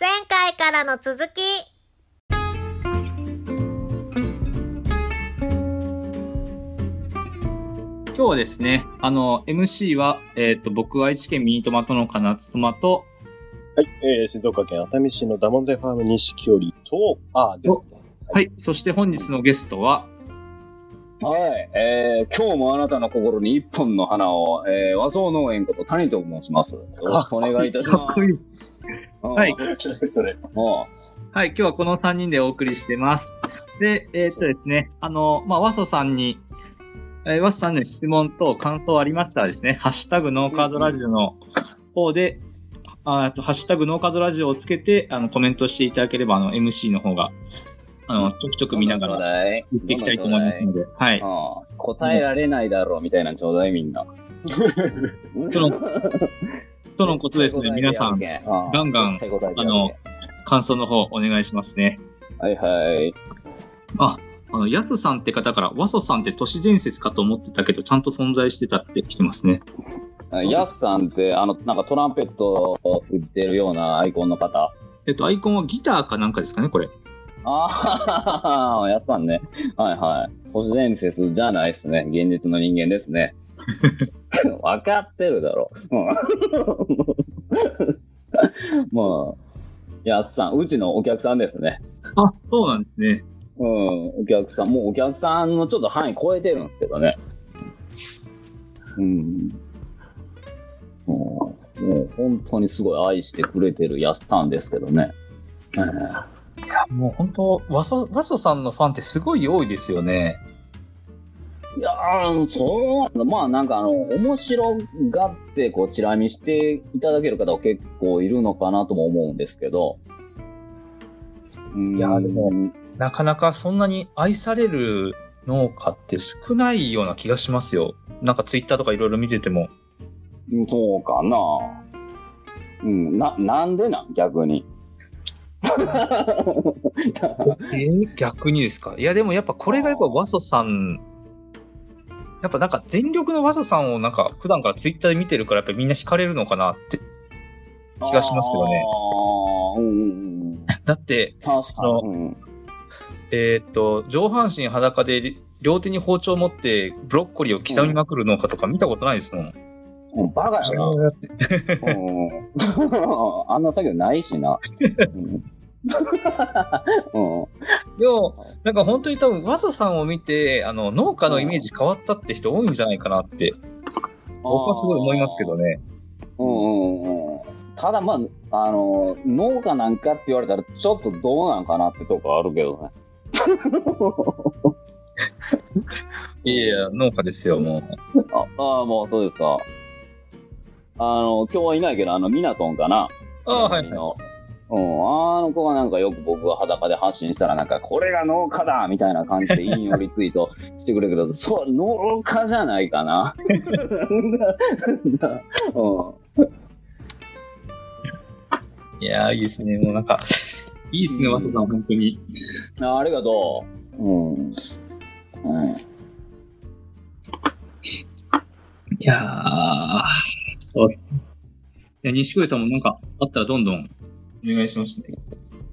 前回からの続き。今日はですね、あの、MC は、えっ、と、僕は愛知県ミニトマト農家夏トマと、はい、えー、静岡県熱海市のダモンデファーム錦織と、あーですね。はい、そして本日のゲストは、はい、えー、今日もあなたの心に一本の花を、えー、和装農園こと谷と申します。よろしくお願いいたします。かっこいい。はいうん。それ。もはい、今日はこの3人でお送りしてます。で、えっ、とですね、あの、まあ、ワソさんに、えー、ワソさんの質問と感想ありましたらですね、ハッシュタグノーカードラジオの方で、ああと、ハッシュタグノーカードラジオをつけて、あの、コメントしていただければ、あの、MC の方が、あの、ちょくちょうく見ながらら言っていきたいと思いますので、はい。答えられないだろうみたいなのちょうだいみんな。そのとのことですね、皆さん、ガガンガンあの感想の方お願いしますね。はいはい。あ、あの、ヤスさんって方から、ワソさんって都市伝説かと思ってたけど、ちゃんと存在してたって来てますね。ヤスさんって、あの、なんかトランペットを振ってるようなアイコンの方。えっと、アイコンはギターかなんかですかね、これ。ああ、ヤスさんね。はいはい。都市伝説じゃないですね。現実の人間ですね。分かってるだろ。うんまあ、ヤスさん、うちのお客さんですね。あ、そうなんですね。うん、お客さん、もうお客さんのちょっと範囲超えてるんですけどね。うん。もう、もう本当にすごい愛してくれてるやっさんですけどね。えいや、もう本当ワソ、ワソさんのファンってすごい多いですよね。いやー、そう、まあなんかあの、面白がってこう、チラ見していただける方は結構いるのかなとも思うんですけど。うんいやでもなかなかそんなに愛される農家って少ないような気がしますよ。なんかツイッターとかいろいろ見てても。うんそうかな。うん、な、なんでなん？逆に。えー逆にですか？いや、でもやっぱこれがやっぱワソさん、やっぱなんか全力のワソさんをなんか普段からツイッターで見てるからやっぱみんな惹かれるのかなって。気がしますけどねうんうんうん。だって、そのに。うんえーっと、上半身裸で両手に包丁を持ってブロッコリーを刻みまくる農家とか見たことないですもん。うん、バカやな。うん、あんな作業ないしな。でも、なんか本当に多分、ワソさんを見て、あの、農家のイメージ変わったって人多いんじゃないかなって、僕はすごい思いますけどね。うんうんうん。ただまあ、あの、農家なんかって言われたら、ちょっとどうなんかなってとこあるけどね。いやいや、農家ですよ、もう。ああー、もうそうですか。あの、今日はいないけど、あの、ミナトンかな？ああ、はい、はい。のうん、あの子がなんかよく僕が裸で発信したらなんか、これが農家だみたいな感じで引用リツイートしてくれるけど、そう、農家じゃないかな？う んいやー、いいですね。もうなんか、いいですね、ワソさん、本当に。あありがとう。うん。うん、いやー、や、西越さんもなんかあったらどんどんお願いしますね。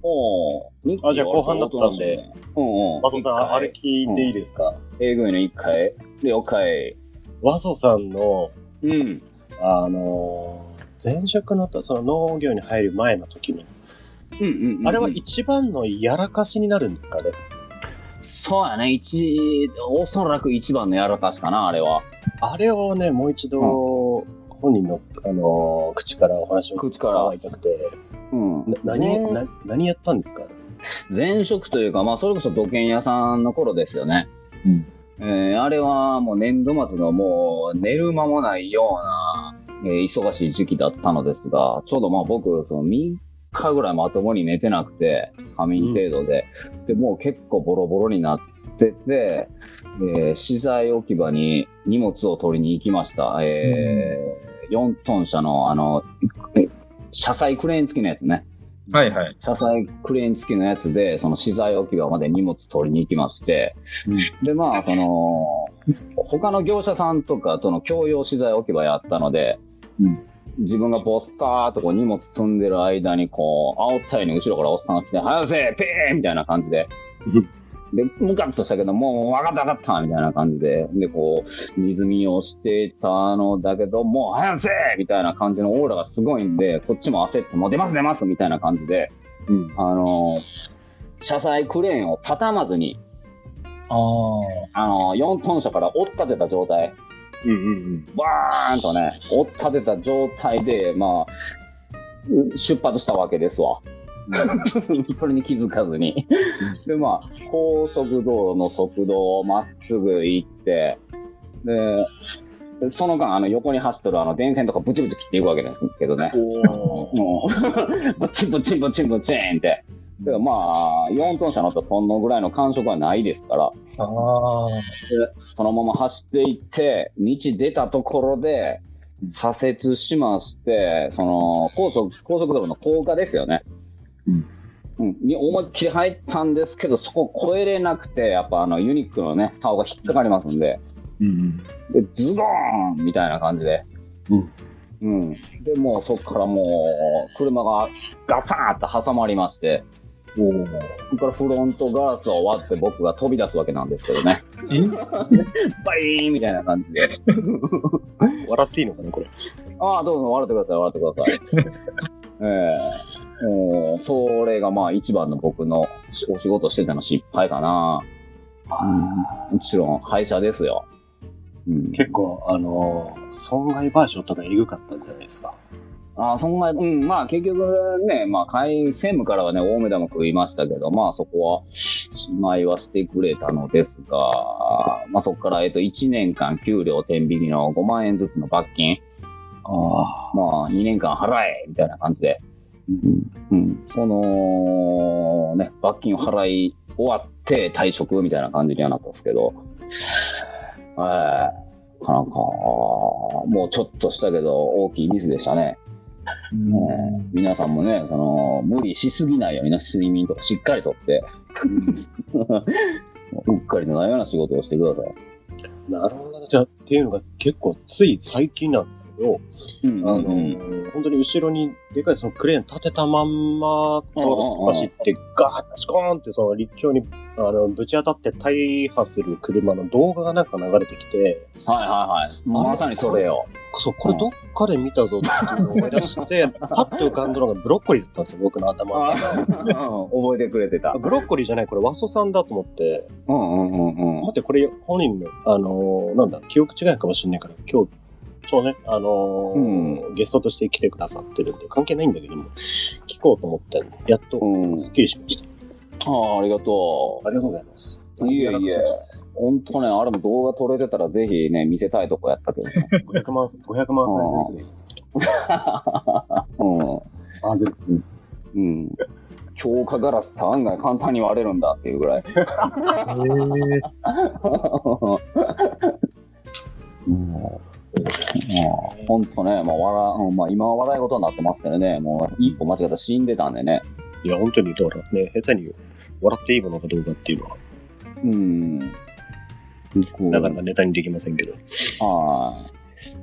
おーあじゃあ後半だったんで。うんうん。ワソさん、あれ聞いていいですか、えぐいの一回。了解。ワソさんの、うん。あのー前職のと、その農業に入る前の時の、うんうん、うん。あれは一番のやらかしになるんですかね？そうやね。一、おそらく一番のやらかしかな、あれは。あれをね、もう一度、本人の、あのー口からお話を伺いたくて、うん。な何、前な何やったんですか？前職というか、まあ、それこそ土建屋さんの頃ですよね。うん。えーあれはもう年度末のもう寝る間もないような、えー忙しい時期だったのですが、ちょうどまあ僕、その3日ぐらいまともに寝てなくて、仮眠程度で、で、もう結構ボロボロになってて、えー資材置き場に荷物を取りに行きました。えー4トン車の、あの、え車載クレーン付きのやつね。はいはい。車載クレーン付きのやつで、その資材置き場まで荷物取りに行きまして、で、まあ、その、他の業者さんとかとの共用資材置き場やったので、うん自分がぼっさーっとこう荷物積んでる間に、こう、煽ったように後ろからおっさんが来て、早せペーみたいな感じで。で、ムカッとしたけど、もう分かった分かったみたいな感じで。で、こう、水見をしてたのだけど、もう早せみたいな感じのオーラがすごいんで、こっちも焦って、もう出ます出ますみたいな感じで、うん。あのー車載クレーンを畳まずに、ああのー4トン車から追っ立てた状態、うんうんバーンとね、追っ立てた状態で、まあ、出発したわけですわ。それに気づかずに。で、まあ、高速道路の速度をまっすぐ行って、で、その間、あの、横に走ってるあの、電線とかブチブチ切っていくわけですけどね。もう、ブチブチブチブチーンって。でまあ、4トン車乗ったらそのぐらいの感触はないですから。そのまま走っていって、道出たところで、左折しまして、その、高速、高速道路の高架ですよね。うん。うん。に思いっきり入ったんですけど、そこ越えれなくて、やっぱあの、ユニックのね、竿が引っかかりますんで、うんで、ズドーンみたいな感じで。うん。うん。で、もうそこからもう、車がガサーッと挟まりまして、うん。おーそこからフロントガラスを割って僕が飛び出すわけなんですけどね。バイーンみたいな感じで。笑っていいのかな、これ。ああ、どうぞ、笑ってください、笑ってください。ええもう、それがまあ一番の僕のお仕事してたの失敗かな。もちろん、廃車ですよ。うん、結構、あのー損害賠償とかエグかったんじゃないですか？ああ、そんな、うん、まあ結局ね、まあ、会専務からはね、大目玉食いましたけど、まあそこは、しまいはしてくれたのですが、まあそこから、えっと、1年間給料天引きの5万円ずつの罰金、あまあ2年間払えみたいな感じで、うん、うん、その、ね、罰金を払い終わって退職みたいな感じにはなったんですけど、えー、なんか、もうちょっとしたけど大きいミスでしたね。えー皆さんもね、その、無理しすぎないようにな、睡眠とかしっかりとって、う っかりのないような仕事をしてください。なるほどね。じゃあ、っていうのが結構つい最近なんですけど、うんあのー本当に後ろにでかいそのクレーン立てたまんま道路突っ走ってガーッチコーンってその立橋にあのぶち当たって大破する車の動画がなんか流れてきて、はいはいはい。まさにそれよ。そう、これどっかで見たぞっていうのを思い出して、パッと浮かんだのがブロッコリーだったんですよ、僕の頭。覚えてくれてた。ブロッコリーじゃない、これ、ワソさんだと思って、うんうんうんうん。待って、これ、本人の、あのーなんだ、記憶違いかもしれないから、今日、そうね、あのーゲストとして来てくださってるんで、関係ないんだけども、聞こうと思ったんで、やっと、うんすっきりしました。ああ、ありがとありがとうございます。う。いえいえ。ほんとね、あれも動画撮れてたらぜひね、見せたいとこやったけどね。500万、500万再生うん。バーゼル。うん。強化ガラスって案外簡単に割れるんだっていうぐらい。もう、ほんとね、まあ、笑、うんまあ、今は笑い事になってますけどね、もう、一歩間違ったら死んでたんでね。いや、本当に、だからね、下手に笑っていいものかどうかっていうのは、うん。なかなかネタにできませんけど。はい。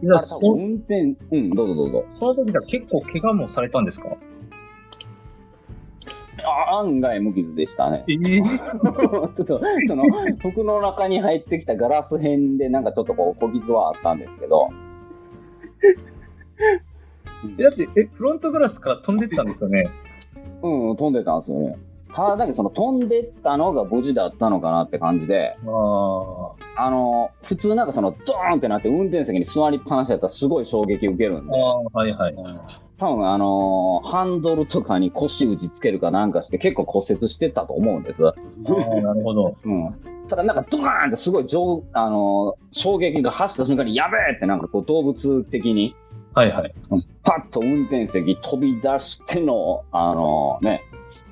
じゃあ、あそ運転、うん、どうぞどうぞ。その時は結構怪我もされたんですか？あ案外無傷でしたね。ええ ちょっと、その、服の中に入ってきたガラス片で、なんかちょっとこう、小傷はあったんですけど、だって、え、フロントガラスから飛んでったんですよね？うん、飛んでたんですよね。ただだけどその飛んでったのが無事だったのかなって感じで。あの、普通なんかそのドーンってなって運転席に座りっぱなしだったらすごい衝撃受けるんで、ああ、はいはい。多分あのハンドルとかに腰打ちつけるかなんかして結構骨折してたと思うんです。なるほど。うん。ただなんかドカーンってすごい上、あの衝撃が走った瞬間にやべえってなんかこう動物的にはいはい。パッと運転席飛び出しての、あのね、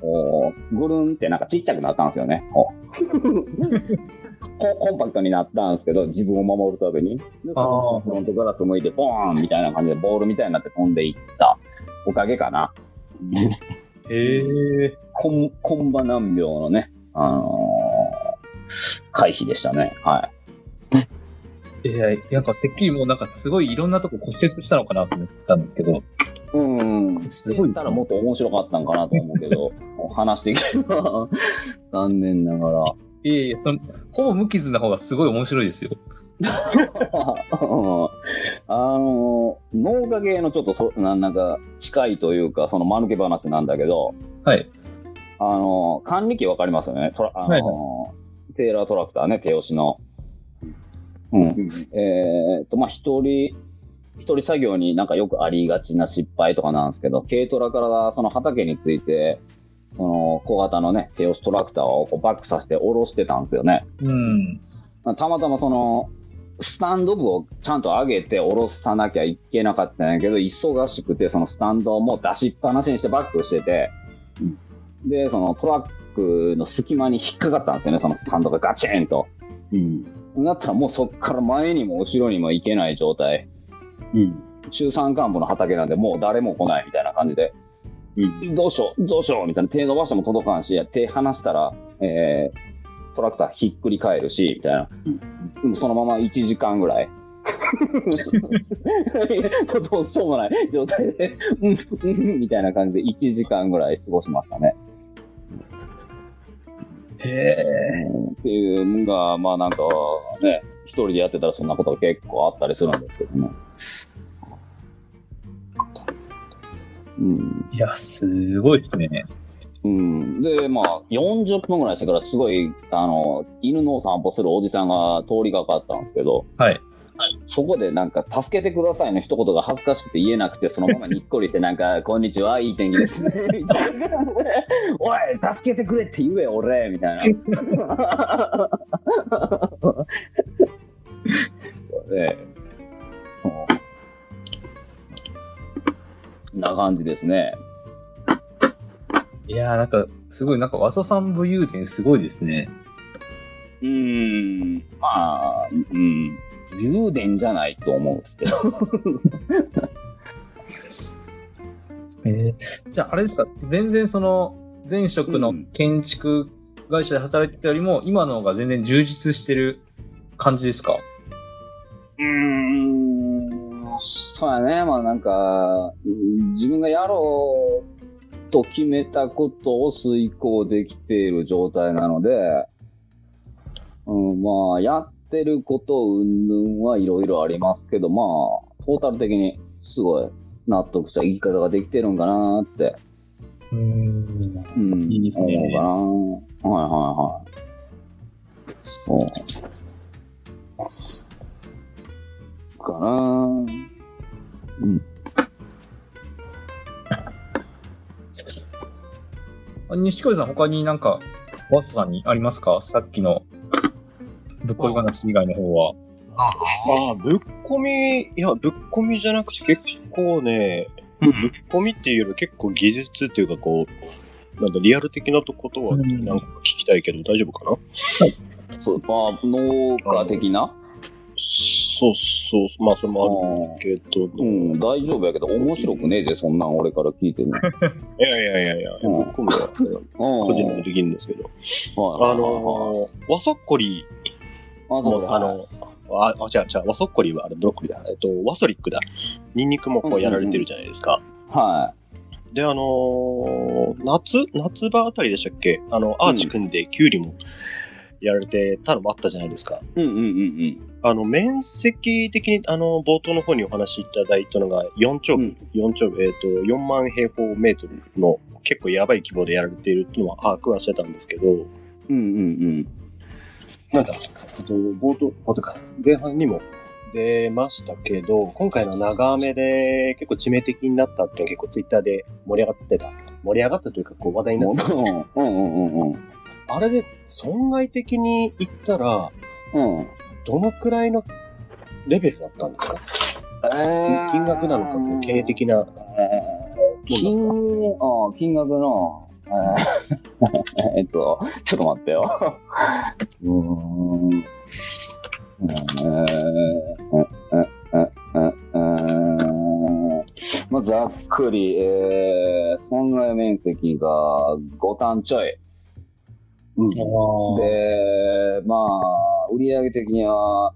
こうぐるんってなんかちっちゃくなったんですよね。こコンパクトになったんですけど、自分を守るために。で、そのフロントガラス向いて、ボーンみたいな感じでボールみたいになって飛んでいったおかげかな。へえ。コン、コンバ難病のね、あのー回避でしたね。はい。いや、なんかてっきりもうなんかすごいいろんなとこ骨折したのかなと思ったんですけど、うん。すごいたらもっと面白かったんかなと思うけど、話してきては残念ながら。いやいや、その、ほぼ無傷な方がすごい面白いですよ。あの、農家系のちょっとそななんか近いというか、その間抜け話なんだけど、はい。あの、管理機わかりますよね？トラあの、はいテーラートラクターね、手押しの。うん。えーっと、まあ、一人、一人作業になんかよくありがちな失敗とかなんですけど、軽トラからその畑について、その小型のね、手押しトラクターをこうバックさせて下ろしてたんですよね。うん。たまたまその、スタンド部をちゃんと上げて下ろさなきゃいけなかったんやけど、忙しくて、そのスタンドも出しっぱなしにしてバックしてて、で、そのトラックの隙間に引っかかったんですよね、そのスタンドがガチンと。うん。だったらもうそっから前にも後ろにも行けない状態。うん。中山間部の畑なんでもう誰も来ないみたいな感じで、うん。どうしよう、どうしようみたいな手伸ばしても届かんし、手離したら、えー、トラクターひっくり返るし、みたいな。でもそのまま1時間ぐらい。どうしようもない状態で、うん、うん、みたいな感じで1時間ぐらい過ごしましたね。へえ。っていうのが、まあなんかね、一人でやってたらそんなことが結構あったりするんですけどね。うん。いや、すごいですね。うん。で、まあ、40分ぐらいしてからすごい、あの、犬のお散歩するおじさんが通りがかったんですけど、はい。そこでなんか、助けてくださいの一言が恥ずかしくて言えなくて、そのままにっこりして、なんか、こんにちは、いい天気ですね。みたいな おい、助けてくれって言え、俺みたいな。で、な感じですね。いやーなんか、すごい、なんか、和佐さん武勇伝すごいですね。うーん、まあ、うん、武勇伝じゃないと思うんですけど。えー、じゃあ、あれですか、全然その、前職の建築会社で働いてたよりも、今の方が全然充実してる感じですか？うーん、そうやね、まあなんか、うん自分がやろうと決めたことを遂行できている状態なので、うん、まあ、やってること云々はいろいろありますけど、まあ、トータル的にすごい納得した生き方ができてるんかなって。うーん。うん、いいですね思うかな。はいはいはい。そう。かな。うん。あ錦鯉さん、他になんか、和佐さんにありますか？さっきの、ぶっこい話以外の方は。ああ、ぶっ込み、いや、ぶっ込みじゃなくて結構ね、ぶっ込みっていうより結構技術っていうかこう、なんだ、リアル的なことはうん。なんか聞きたいけど大丈夫かな、そう、まあ、農家的な？そうそう、まあそれもあるけど、うん、大丈夫やけど、面白くねえで、そんなん俺から聞いてる いやいやいやいや、うんぶっ込みはの。個人でできるんですけど、はいあのー、わそっこりあ、の、あ、あ、違う違う、わそっこりはあれブロッコリーだ。えっと、ワソリックだ。ニンニクもこうやられてるじゃないですか。はで、あのー夏夏場あたりでしたっけ？あの、アーチ組んでキュウリもやられてたのもあったじゃないですか。い。うんうんうんうん。あの、面積的に、あの、冒頭の方にお話しいただいたのが、4丁分、4丁分、えっ、と、4万平方メートルの結構やばい規模でやられているっていうのは把握はしてたんですけど、うんうんうん。なんか、えっと、冒頭、冒頭か、前半にも出ましたけど、今回の長雨で結構致命的になったっていうのは結構ツイッターで盛り上がってた。盛り上がったというか、こう話題になってた。うんうんうんうん。あれで損害的に言ったら、うん。どのくらいのレベルだったんですか？金額なのか、経営的な。金、あ金額の、えー えっと、ちょっと待ってよ。うーん。えーまあ、ざっくり、えー、損害面積が5単ちょい。うん。で、まあ、売上的には、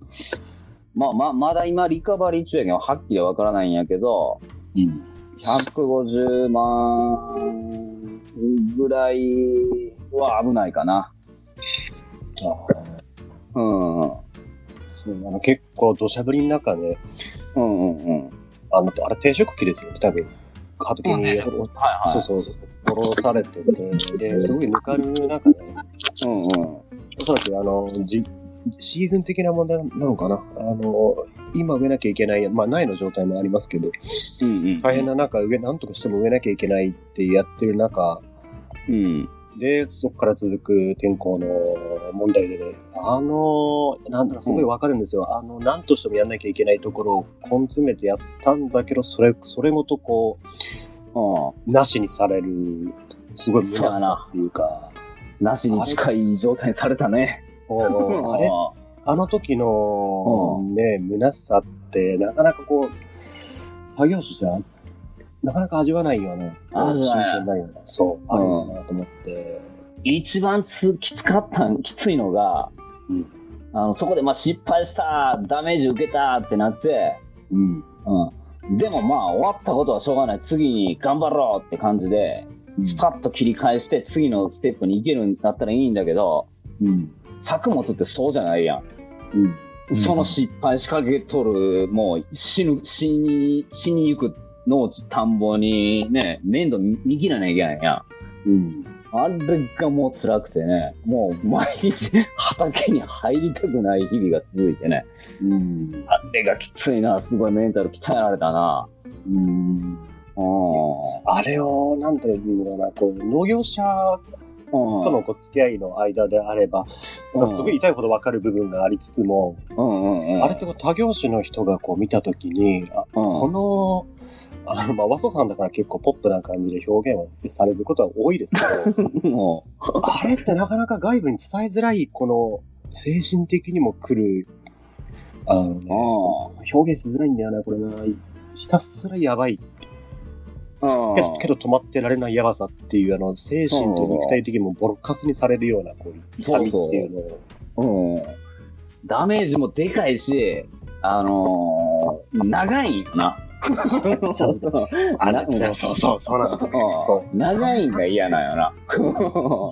まあまあ、まだ今リカバリー中やけど、はっきりわからないんやけど、うん。150万ぐらいは危ないかな。あうん。うんそうあの結構土砂降りの中ね、うんうん。あの、あれ定食機ですよね、多分。畑に、うんそうそうそう、下ろされてて、で、すごいぬかる中で、うんうん。おそらくあの、じ、シーズン的な問題なのかな。あの、今植えなきゃいけない、まあ苗の状態もありますけど、うんうん。大変な中、植え、なんとかしても植えなきゃいけないってやってる中、うん。で、そこから続く天候の問題でね、あの、なんだかすごいわかるんですよ。あの、なんとしてもやんなきゃいけないところを根詰めてやったんだけど、それ、それごとこうん。う、なしにされる、すごい虚しさっていうか、なしに近い状態にされたね。あれ？あの時のうね、虚しさって、なかなかこう、作業者じゃ、なかなか味わわないような、真味わえないような、そう、あるんだなと思って。一番つきつかったん、きついのが、うんあのそこでまあ失敗した、ダメージ受けたってなって、うん。うん。でもまあ終わったことはしょうがない。次に頑張ろうって感じで、スパッと切り返して次のステップに行けるんだったらいいんだけど、うん。作物ってそうじゃないやん。うん。その失敗しかけとる、もう死ぬ、死に、死にゆく農地、田んぼにね、面倒見切らなきゃいけないやん。うん。あれがもう辛くてね、もう毎日畑に入りたくない日々が続いてね、うん。あれがきついな、すごいメンタル鍛えられたな。うん。うあれを、なんていうんだろうな、こう、農業者ん。とのこう付き合いの間であれば、なんかすごい痛いほどわかる部分がありつつも。あれってこう他業種の人がこう見たときに、あうんこの、あの、まあ、和ソさんだから結構ポップな感じで表現をされることは多いですけど、も あれってなかなか外部に伝えづらい、この、精神的にも来る、あのね、う、表現しづらいんだよな、これな。ひたすらやばい。うん。けど、止まってられないやばさっていう、あの、精神と肉体的にもボロカスにされるような、こう、痛みっていうのを。うん。ダメージもでかいし、あのー、長いんよな。そうそうあなそうそうそう、そうなんだ。そ長いんが嫌なんよな。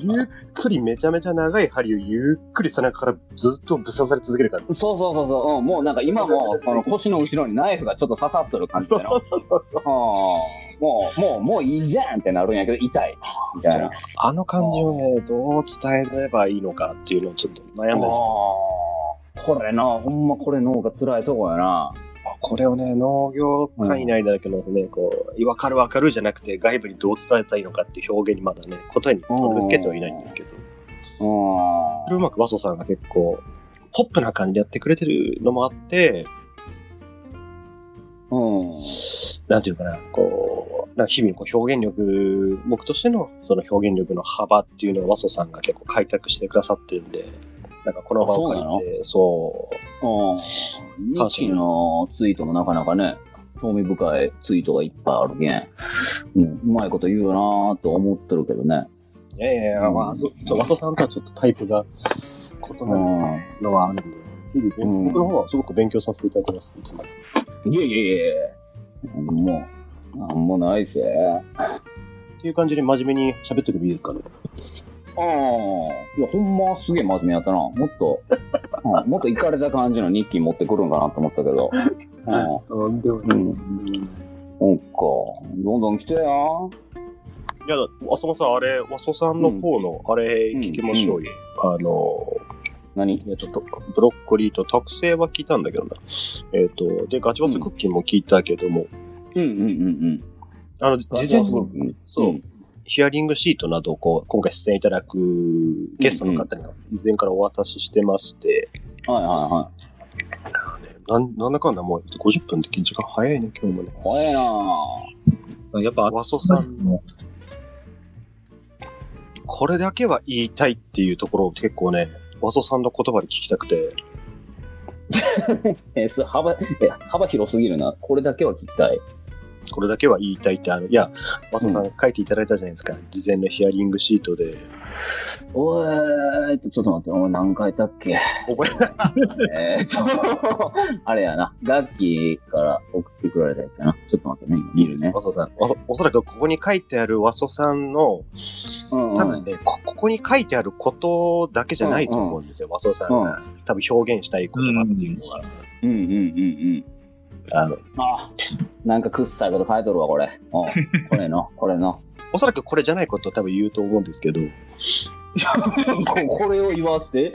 ゆっくりめちゃめちゃ長い針をゆっくり背中からずっとぶっ刺され続ける感じ。そうそうそうそう、うん、もうなんか今もその腰の後ろにナイフがちょっと刺さっとる感じ。そうそうそうそう。うんもう、もう、もういいじゃんってなるんやけど、痛い。みたいな。あの感じをね、どう伝えればいいのかっていうのをちょっと悩んだりあーこれな、ほんまこれ脳が辛いとこやな。これをね、農業界内だけのね、こう、わかるわかるじゃなくて、外部にどう伝えたらいいのかっていう表現にまだね、答えにたどり着けてはいないんですけど、うん。それをうまく和ソさんが結構、ポップな感じでやってくれてるのもあって、うん。なんていうかな、こう、なんか日々のこう表現力、僕としてのその表現力の幅っていうのを和ソさんが結構開拓してくださってるんで、なんかこの場を借りて、そううん。ニッキーのツイートもなかなかね、興味深いツイートがいっぱいあるけん、うん、うまいこと言うよなーと思ってるけどね。いやいやいや、まあ、そちょ和ソさんとはちょっとタイプが異なるうん。のはあるんで、日々勉うん僕の方はすごく勉強させていただいてます、いつも。いやいやいやいやもう、なんもないぜ。っていう感じで真面目に喋ってくればいいですかね。ああ、いや、ほんますげえ真面目やったな。もっと、うんもっといかれた感じの日記持ってくるんかなと思ったけど。うん。でもうんそっか。どんどん来てや。いや、浅野さん、あれ、和ソさんの方の、あれ、聞きましょうよ。あの、何？えっと、とブロッコリーと特製は聞いたんだけどな。えっと、で、ガチバスクッキーも聞いたけども、うんうんうんうん。あの、事前に、そう、んヒアリングシートなどをこう、今回出演いただくゲストの方には、以前からお渡ししてまして、はいはいはなんなんだかんだもう50分って時間早いね、今日もね。い。怖えなやっぱ、和ソさんの、これだけは言いたいっていうところを結構ね、和ソさんの言葉で聞きたくて、幅、え、幅広すぎるな。これだけは聞きたい。これだけは言いたいって、あの、いや、マソさん書いていただいたじゃないですか。事前のヒアリングシートで。おえーっと、ちょっと待って、お前何回だっけ？覚え えーっと、あれやな、ガッキーから送ってくられたやつやな。ちょっと待ってね、今見るね。マソさん。おおそらくここに書いてあるワソさんの、うんうん多分ね、こここに書いてあることだけじゃないと思うんですよ、ワソさんが。多分表現したい言葉っていうのは。うんうんうんうん。あの、あ、なんかくっさいこと書いとるわ、これ。うん これの、これの。おそらくこれじゃないことを多分言うと思うんですけど。いこれを言わせて？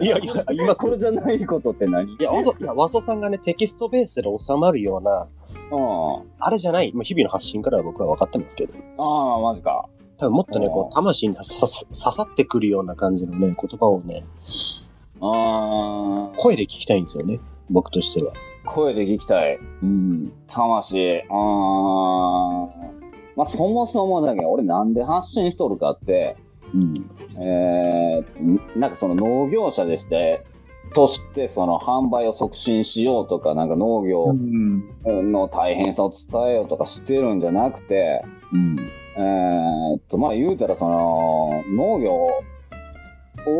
やいや、今これじゃないことって何？いや、ワソ、いや、ワソさんがね、テキストベースで収まるような、うん。あれじゃない、まあ、日々の発信からは僕は分かってますけど、ああ、マジか。多分もっとね、うんこう、魂に刺さ刺さってくるような感じのね、言葉をね、ああ、声で聞きたいんですよね、僕としては。声で聞きたい。うん。魂。ああ。まあ、そもそもだけど、俺なんで発信しとるかって、うん。えー、なんかその農業者でして、としてその販売を促進しようとか、なんか農業うん。の大変さを伝えようとかしてるんじゃなくて、うん。えーっと、まあ言うたらその、農業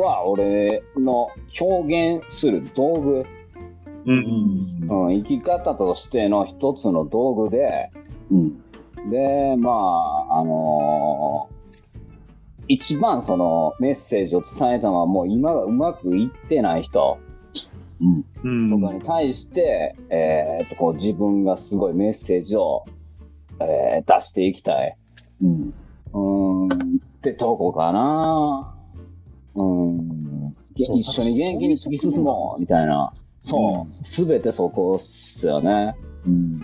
は俺の表現する道具、うん。うん、生き方としての一つの道具で、うん。で、まあ、あのー一番そのメッセージを伝えたのはもう今がうまくいってない人うん。うん。とかに対して、えーっと、こう自分がすごいメッセージを、えー出していきたい。うん。うーん、ってとこかな。うーん。一緒に元気に突き進もうみたいな。そう。すべてそこっすよね。うん。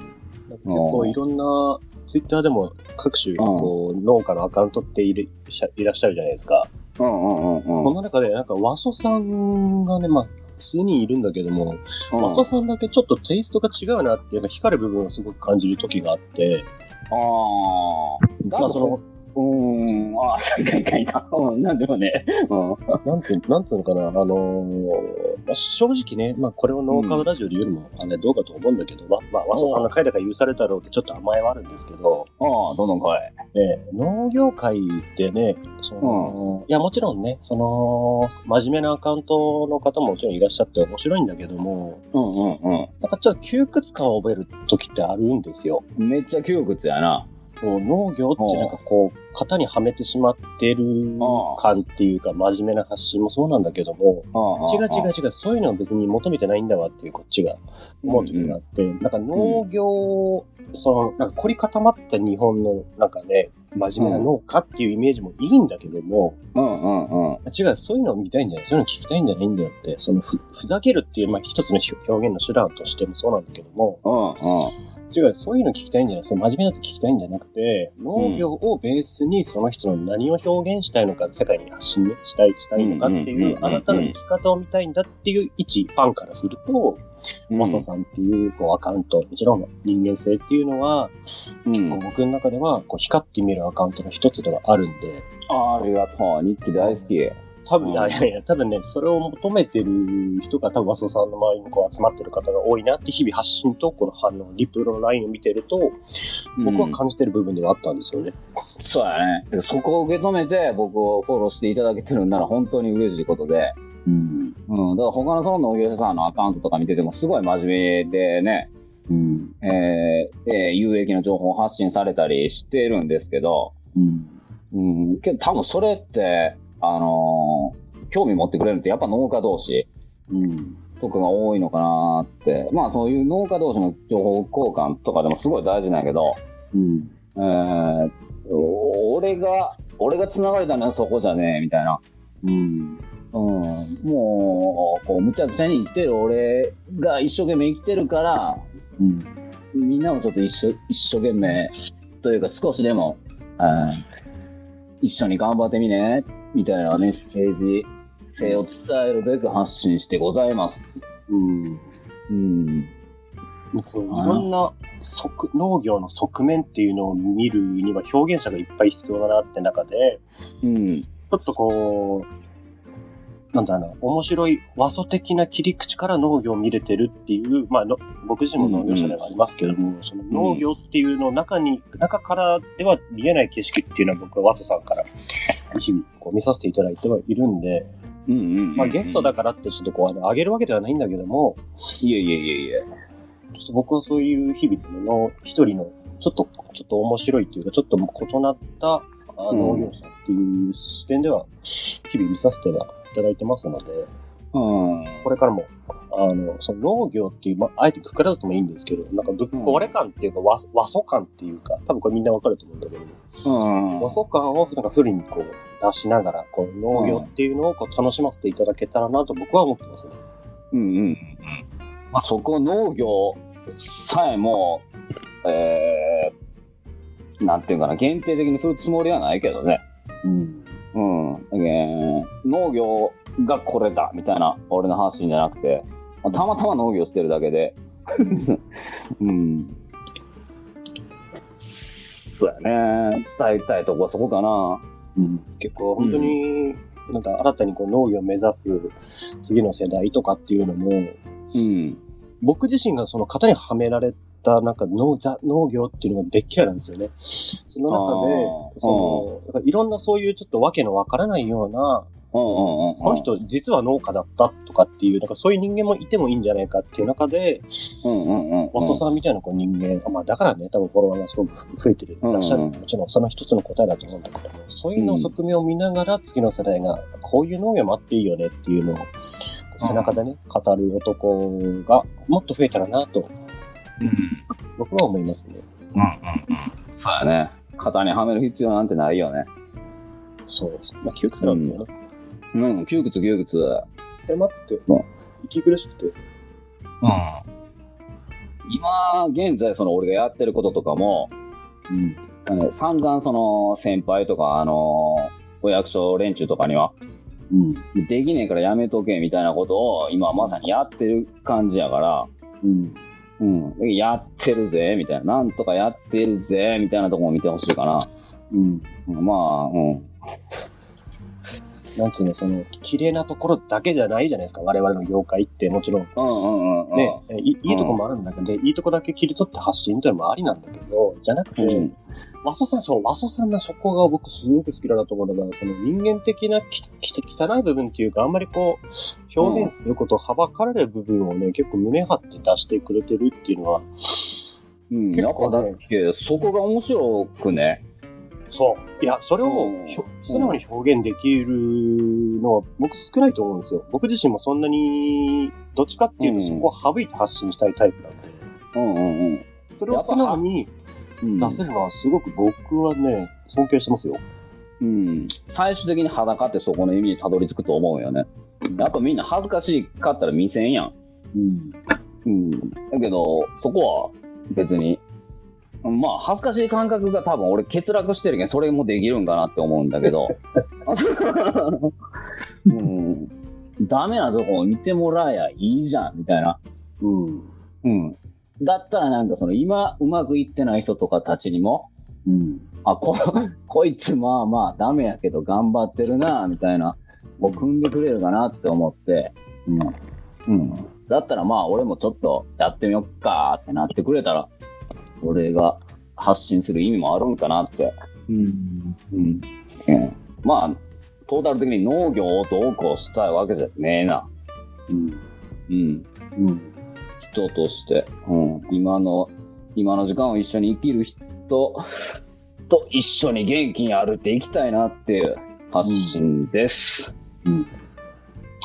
結構いろんな、ツイッターでも各種、こう、農家のアカウントっているしゃいらっしゃるじゃないですか。うんうんうんこうん。の中で、なんか、和ソさんがね、まあ、数人いるんだけども、和ソさんだけちょっとテイストが違うなっていうか、光る部分をすごく感じる時があって、ああ。だまあ、その、うーん。ああ、書いた書い。うん、なんでもね。うん。なんつう、なんつうのかな、あのーまあ、正直ね、まあ、これを農家のラジオで言うのも、あれどうかと思うんだけど、まあ、まあ、和ソさんが書いたから許されたろうってちょっと甘えはあるんですけど、ああ、どんどん来い。ええ農業界ってね、その、いや、もちろんね、その、真面目なアカウントの方ももちろんいらっしゃって面白いんだけども、うんうんうん。なんかちょっと窮屈感を覚える時ってあるんですよ。めっちゃ窮屈やな。こう農業ってなんかこう、型にはめてしまってる感っていうか、真面目な発信もそうなんだけども、違う違う違う、そういうのは別に求めてないんだわっていうこっちが思う時があって、なんか農業、その、なんか凝り固まった日本のなんかね、真面目な農家っていうイメージもいいんだけども、うんうんうん。違う、そういうのを見たいんじゃないそういうのを聞きたいんじゃないんだよって、そのふ、ふざけるっていう、まあ一つの表現の手段としてもそうなんだけども、うんうん。違う、そういうの聞きたいんじゃない？その真面目なやつ聞きたいんじゃなくて、農業をベースにその人の何を表現したいのか、世界に発信ねしたい、したいのかっていう、あなたの生き方を見たいんだっていう一ファンからすると、マソさんっていうこうアカウント、もちろん人間性っていうのは、うん。こう僕の中ではこう光って見るアカウントの一つではあるんで、ありがとう。日記大好き。多分、うんいやいや多分ね、それを求めてる人が多分、和装さんの周りにこう集まってる方が多いなって、日々発信とこの反応、リプロのラインを見てると、僕は感じてる部分ではあったんですよね。そうやね。そこを受け止めて僕をフォローしていただけてるんなら本当に嬉しいことで。うん。うん。だから他のその農業者さんのアカウントとか見ててもすごい真面目でね、うん。えーで有益な情報を発信されたりしてるんですけど、うん。うん。けど多分それって、あのー興味持ってくれるのってやっぱ農家同士うん。とかが多いのかなって。まあそういう農家同士の情報交換とかでもすごい大事なんやけど、うん。えー俺が、俺が繋がれたのはそこじゃねえ、みたいな。うん。うん、もう、こう、むちゃくちゃに生きてる俺が一生懸命生きてるから、うん。みんなもちょっと一生一生懸命、というか少しでも、あー一緒に頑張ってみね、みたいなメッセージ性を伝えるべく発信してございます。うん。うん。そういろんな側農業の側面っていうのを見るには表現者がいっぱい必要だなって中で、うん。ちょっとこう、なんだろうな、面白い和素的な切り口から農業を見れてるっていう、まあ、の僕自身も農業者ではありますけども、その農業っていうの中に、中からでは見えない景色っていうのは僕は和素さんから日々こう見させていただいてはいるんで、うんうんうん。まあゲストだからってちょっとこう、あの、上げるわけではないんだけども、いえいえいえいえ。ちょっと僕はそういう日々の一人の、ちょっと、ちょっと面白いっていうか、ちょっと異なった農業者っていう視点では、日々見させてはいただいてますので、うん。これからも、あの、その農業っていう、まあ、あえてくくらずともいいんですけど、なんかぶっ壊れ感っていうか、和和素感っていうか、多分これみんなわかると思うんだけど、うん。和素感をなんかフルにこう出しながら、こう農業っていうのをこう楽しませていただけたらなと僕は思ってますね。うんうんうん。まあ、そこ農業さえも、えー、なんていうかな、限定的にするつもりはないけどね。うん。うん。えー農業がこれだみたいな俺の発信じゃなくて、まあたまたま農業してるだけで。うん。そうやね。伝えたいとこはそこかな。結構本当に、なんか新たにこう農業を目指す次の世代とかっていうのも、うん。僕自身がその型にはめられたなんか農ザ農業っていうのが別キャラなんですよね。その中でその、いろんなそういうちょっとわけのわからないような、うんうんうんうん。この人実は農家だったとかっていう、なんかそういう人間もいてもいいんじゃないかっていう中で、うんうんうんうん。マスさんみたいなこう人間、まあだからね、多分フォロワーがすごく増えてるいらっしゃる。うんうんもちろんその一つの答えだと思うんだけども、そういうのを側面を見ながら次の世代がこういう農業もあっていいよねっていうのを背中でね、語る男がもっと増えたらなとうん。僕は思いますね。うんうんそうやね。型にはめる必要なんてないよね。そう。まあ窮屈なんですよね。うん、窮屈窮屈。狭くてうん、息苦しくて。うん。今、現在、その俺がやってることとかも、うん。あの散々その先輩とか、あのお役所連中とかには、うん。できねえからやめとけみたいなことを今まさにやってる感じやから、うん。うん、でやってるぜ、みたいな。なんとかやってるぜ、みたいなとこも見てほしいかな。うん。うんまあ、うん。なんつうの、その、綺麗なところだけじゃないじゃないですか。我々の業界ってもちろん。うんうんうんうん。ね、いいいとこもあるんだけど、いいとこだけ切り取って発信というのもありなんだけど、じゃなくて、うん和ソさん、そう、和ソさんのそこが僕すごく好きだなと思うのが、その人間的なきき汚い部分っていうか、あんまりこう、表現することをはばかられる部分をね、結構胸張って出してくれてるっていうのは、うん、結構ねだって、そこが面白くね。そう。いや、それを素直に表現できるのは僕少ないと思うんですよ。僕自身もそんなに、どっちかっていうとうんそこを省いて発信したいタイプなんで、うんうんうん。それを素直にうん出せるのはすごく僕はね、尊敬してますよ。うん、最終的に裸ってそこの意味にたどり着くと思うよね。やっぱみんな恥ずかしかったら見せんやん。うん。うん。だけど、そこは別に、まあ恥ずかしい感覚が多分俺欠落してるけん、それもできるんかなって思うんだけど。うん。ダメなとこを見てもらえやいいじゃん、みたいな。うん。うん。だったらなんかその今うまくいってない人とかたちにも、うん。あ、こ、こいつまあまあダメやけど頑張ってるな、みたいな、を組んでくれるかなって思って、うん。だったらまあ俺もちょっとやってみよっかってなってくれたら、俺が発信する意味もあるんかなって。うん。うん。うん、まあ、トータル的に農業をどうこうしたいわけじゃねえな。うん。うん。うん。人として、うん。今の、今の時間を一緒に生きる人 と一緒に元気に歩いていきたいなっていう発信です。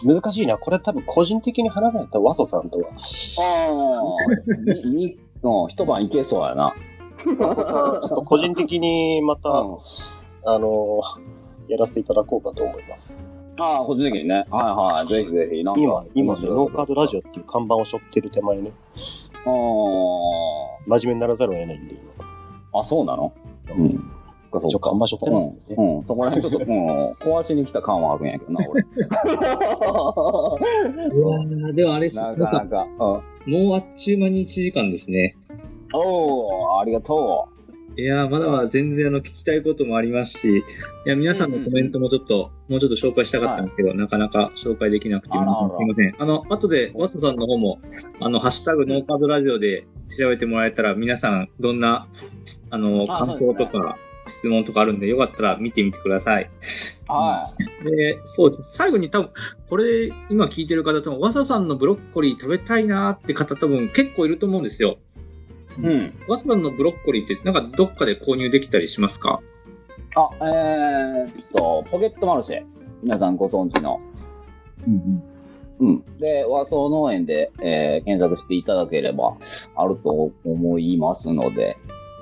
難しいな。これ多分個人的に話さないと、和ソさんとは。ああ、うん、一晩いけそうやな。ちょっと個人的にまた、うんあの、やらせていただこうかと思います。ああ、個人的にね。はいはい。ぜひぜひ。なんか今、今、ノーカードラジオっていう看板を背負ってる手前ね、あ真面目にならざるを得ないんで、今。あ。あ、そうなの？うん。そっか一応看板背負ってますんでね。うん、うん、そこら辺ちょっと、うん、壊しに来た感はあるんやけどな、俺。いやーでもあれっす、なか、なんかなんか、うん。もうあっちゅう間に1時間ですね。おー、ありがといいやー、まだまだ全然あの聞きたいこともありますし、いや、皆さんのコメントもちょっと、もうちょっと紹介したかったんですけど、なかなか紹介できなくて、すいません。あの、後で、ワスさんの方も、あの、ハッシュタグノーカードラジオで調べてもらえたら、皆さん、どんな、あの、あ感想とか、質問とかあるんで、よかったら見てみてください。はで、そうです。最後に多分、これ、今聞いてる方、多分、ワサさんのブロッコリー食べたいなーって方、多分結構いると思うんですよ。い。うん。ワサさんのブロッコリーって、なんかどっかで購入できたりしますか？あ、えーっと、ポケットマルシェ。皆さんご存知の。うん。で、和装農園で、えー検索していただければあると思いますので、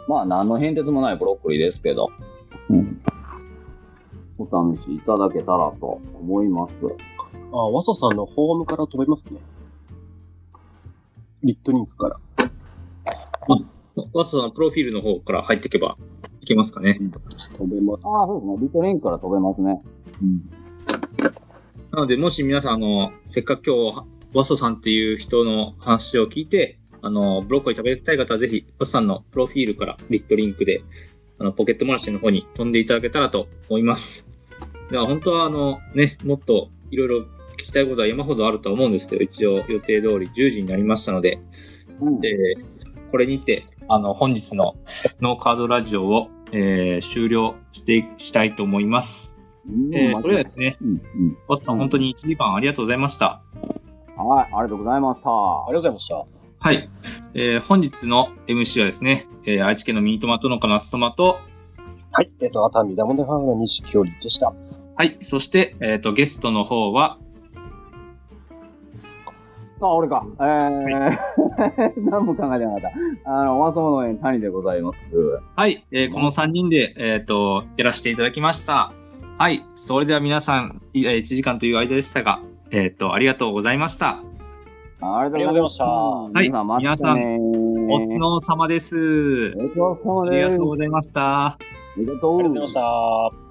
まあ、何の変哲もないブロッコリーですけど、うん。お試しいただけたらと思います。あ、ワソさんのホームから飛べますね。リットリンクから。ワサさんのプロフィールの方から入っていけばいけますかね。飛べます。ああ、そうですね。リトレインから飛べますね。なので、もし皆さん、あの、せっかく今日、ワサさんっていう人の話を聞いて、あの、ブロッコリー食べたい方はぜひ、ワサさんのプロフィールからリットリンクで、あの、ポケットマルシェの方に飛んでいただけたらと思います。では、本当は、あの、ね、もっといろいろ聞きたいことは山ほどあるとは思うんですけど、一応予定通り10時になりましたので、うん。えーこれにて、あの、本日のノーカードラジオを、えー終了していしたいと思います。えーそれではですね、うん、うん。ワサさん本当に1時間ありがとうございました。はい、ありがとうございました。ありがとうございました。はい。えー本日の MC はですね、えー愛知県のミニトマト農家の厚トマと、はい。えっ、と、熱海ダモデファームの西京里でした。はい。そして、えっ、と、ゲストの方は、あ、俺か。えー、何も考えてなかった。あの、和装農園谷でございます。はい。えーこの3人で、えっ、と、やらせていただきました。はい。それでは皆さん、いえー1時間という間でしたが、えっ、と、ありがとうございました。ありがとうございましたはい皆さん、お疲れ様です。お疲れ様ありです。がとうございました。ありがとうございました。